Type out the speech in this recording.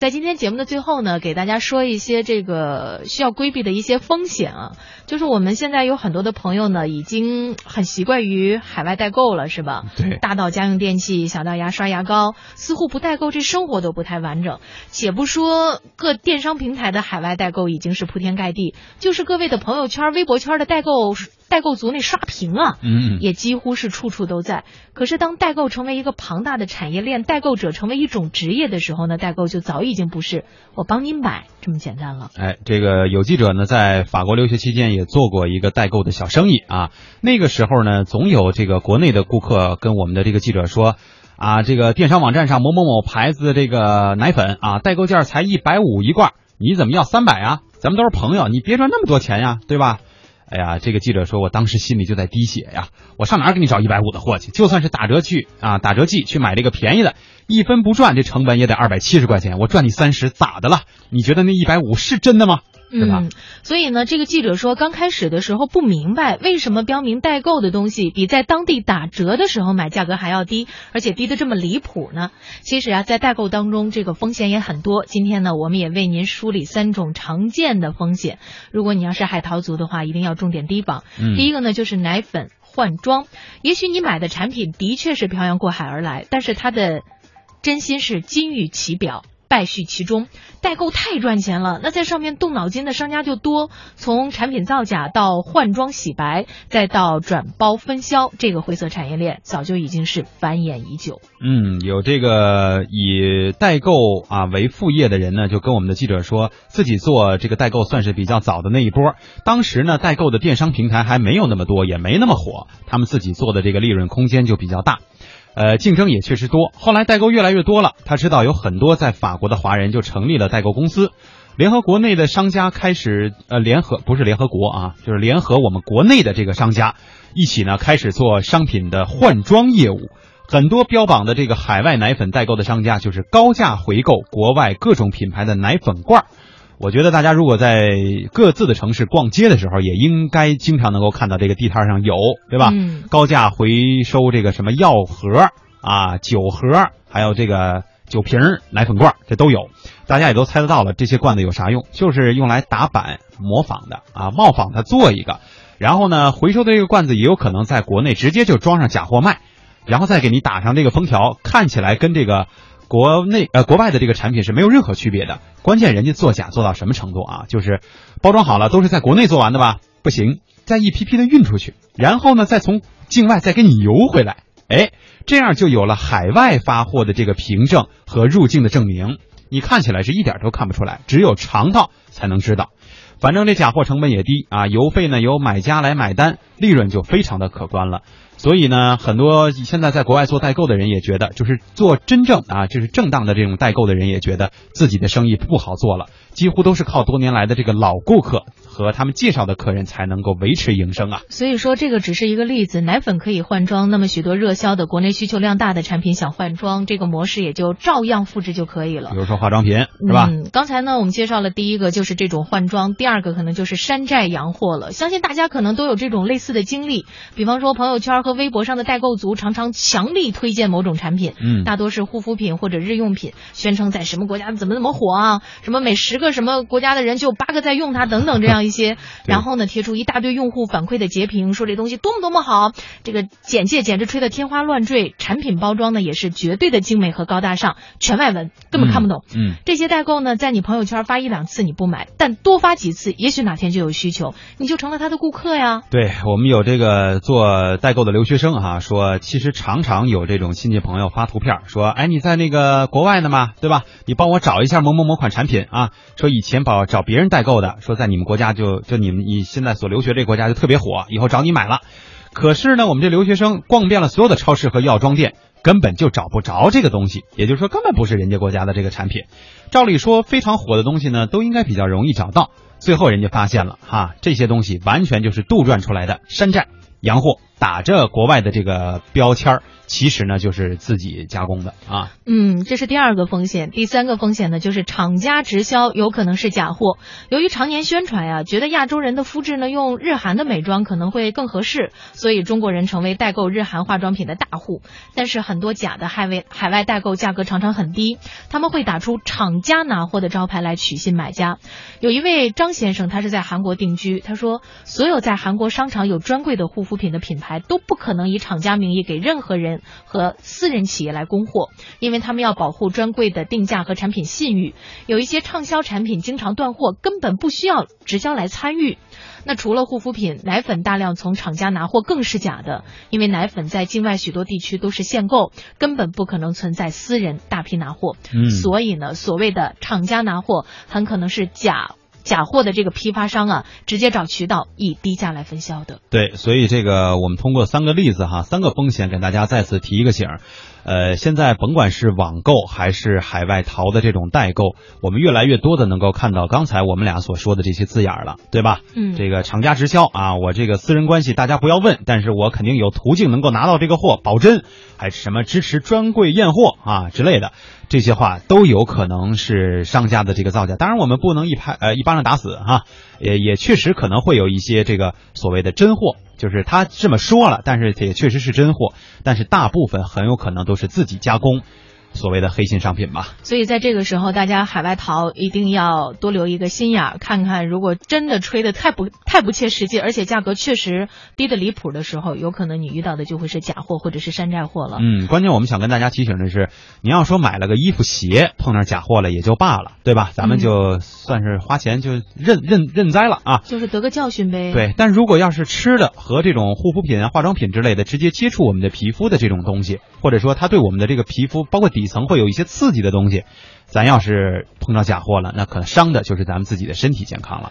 在今天节目的最后呢，给大家说一些这个需要规避的一些风险啊，就是我们现在有很多的朋友呢，已经很习惯于海外代购了，是吧？对，大到家用电器，小到牙刷牙膏，似乎不代购这生活都不太完整。且不说各电商平台的海外代购已经是铺天盖地，就是各位的朋友圈、微博圈的代购代购族那刷屏啊，嗯，也几乎是处处都在。可是当代购成为一个庞大的产业链，代购者成为一种职业的时候呢，代购就早已经不是我帮你买这么简单了。哎，这个有记者呢在法国留学期间也做过一个代购的小生意啊。那个时候呢，总有这个国内的顾客跟我们的这个记者说，啊，这个电商网站上某某某牌子的这个奶粉啊，代购价才一百五一罐，你怎么要三百啊？咱们都是朋友，你别赚那么多钱呀，对吧？哎呀，这个记者说，我当时心里就在滴血呀！我上哪儿给你找一百五的货去？就算是打折去啊，打折季去买这个便宜的，一分不赚，这成本也得二百七十块钱，我赚你三十，咋的了？你觉得那一百五是真的吗？是吧？嗯，所以呢，这个记者说，刚开始的时候不明白为什么标明代购的东西比在当地打折的时候买价格还要低，而且低得这么离谱呢？其实啊，在代购当中，这个风险也很多。今天呢，我们也为您梳理三种常见的风险。如果你要是海淘族的话，一定要重点提防。嗯第一个呢，就是奶粉换装。也许你买的产品的确是漂洋过海而来，但是它的真心是金玉其表。败絮其中，代购太赚钱了，那在上面动脑筋的商家就多。从产品造假到换装洗白，再到转包分销，这个灰色产业链早就已经是繁衍已久。嗯，有这个以代购啊为副业的人呢，就跟我们的记者说，自己做这个代购算是比较早的那一波。当时呢，代购的电商平台还没有那么多，也没那么火，他们自己做的这个利润空间就比较大。呃，竞争也确实多。后来代购越来越多了，他知道有很多在法国的华人就成立了代购公司，联合国内的商家开始呃联合不是联合国啊，就是联合我们国内的这个商家一起呢开始做商品的换装业务。很多标榜的这个海外奶粉代购的商家就是高价回购国外各种品牌的奶粉罐儿。我觉得大家如果在各自的城市逛街的时候，也应该经常能够看到这个地摊上有，对吧？嗯高价回收这个什么药盒啊、酒盒，还有这个酒瓶、奶粉罐，这都有。大家也都猜得到了，这些罐子有啥用？就是用来打板模仿的啊，冒仿它做一个。然后呢，回收的这个罐子也有可能在国内直接就装上假货卖，然后再给你打上这个封条，看起来跟这个国内呃国外的这个产品是没有任何区别的。关键人家做假做到什么程度啊？就是包装好了，都是在国内做完的吧？不行，再一批批的运出去，然后呢，再从境外再给你邮回来。哎，这样就有了海外发货的这个凭证和入境的证明。你看起来是一点都看不出来，只有尝到才能知道。反正这假货成本也低啊，邮费呢由买家来买单，利润就非常的可观了。所以呢，很多现在在国外做代购的人也觉得，就是做真正啊，就是正当的这种代购的人也觉得自己的生意不好做了，几乎都是靠多年来的这个老顾客和他们介绍的客人才能够维持营生啊。所以说，这个只是一个例子，奶粉可以换装，那么许多热销的国内需求量大的产品想换装，这个模式也就照样复制就可以了比。如说化妆品是吧？嗯，刚才呢，我们介绍了第一个就是这种换装，第二个可能就是山寨洋货了。相信大家可能都有这种类似的经历，比方说朋友圈和微博上的代购族常常强力推荐某种产品，嗯大多是护肤品或者日用品，宣称在什么国家怎么怎么火啊，什么每十个什么国家的人就有八个在用它等等这样一些，然后呢贴出一大堆用户反馈的截屏，说这东西多么多么好，这个简介简直吹得天花乱坠，产品包装呢也是绝对的精美和高大上，全外文根本看不懂。嗯，这些代购呢，在你朋友圈发一两次你不买，但多发几次，也许哪天就有需求，你就成了他的顾客呀。对我们有这个做代购的留学生哈、说其实常常有这种亲戚朋友发图片说，哎，你在那个国外呢嘛，对吧？你帮我找一下某某某款产品啊。说以前保找别人代购的，说在你们国家就就你们你现在所留学这个国家就特别火，以后找你买了。可是呢，我们这留学生逛遍了所有的超市和药妆店，根本就找不着这个东西，也就是说根本不是人家国家的这个产品。照理说，非常火的东西呢，都应该比较容易找到。最后人家发现了哈，这些东西完全就是杜撰出来的山寨。洋货，打着国外的这个标签儿，其实呢就是自己加工的啊。嗯，这是第二个风险。第三个风险呢，就是厂家直销有可能是假货。由于常年宣传呀，觉得亚洲人的肤质呢用日韩的美妆可能会更合适，所以中国人成为代购日韩化妆品的大户。但是很多假的海外海外代购价格常常很低，他们会打出厂家拿货的招牌来取信买家。有一位张先生，他是在韩国定居，他说，所有在韩国商场有专柜的护肤品的品牌都不可能以厂家名义给任何人和私人企业来供货，因为他们要保护专柜的定价和产品信誉。有一些畅销产品经常断货，根本不需要直销来参与。那除了护肤品，奶粉大量从厂家拿货更是假的，因为奶粉在境外许多地区都是限购，根本不可能存在私人大批拿货。嗯所以呢，所谓的厂家拿货，很可能是假假货的这个批发商啊，直接找渠道以低价来分销的。对，所以这个我们通过三个例子哈，三个风险给大家再次提一个醒儿。呃，现在甭管是网购还是海外淘的这种代购，我们越来越多的能够看到刚才我们俩所说的这些字眼儿了，对吧？嗯这个厂家直销啊，我这个私人关系大家不要问，但是我肯定有途径能够拿到这个货，保真，还是什么支持专柜验货啊之类的，这些话都有可能是商家的这个造假。当然，我们不能一拍呃一巴掌打死哈、也也确实可能会有一些这个所谓的真货，就是他这么说了，但是也确实是真货，但是大部分很有可能都是自己加工，所谓的黑心商品吧。所以在这个时候，大家海外淘一定要多留一个心眼儿，看看如果真的吹的太不太不切实际，而且价格确实低的离谱的时候，有可能你遇到的就会是假货或者是山寨货了。嗯，关键我们想跟大家提醒的是，你要说买了个衣服鞋碰上假货了也就罢了，对吧？咱们就算是花钱就认认认栽了啊。就是得个教训呗。，对，但如果要是吃的和这种护肤品啊、化妆品之类的直接接触我们的皮肤的这种东西，或者说它对我们的这个皮肤，包括底层会有一些刺激的东西，咱要是碰到假货了，那可能伤的就是咱们自己的身体健康了。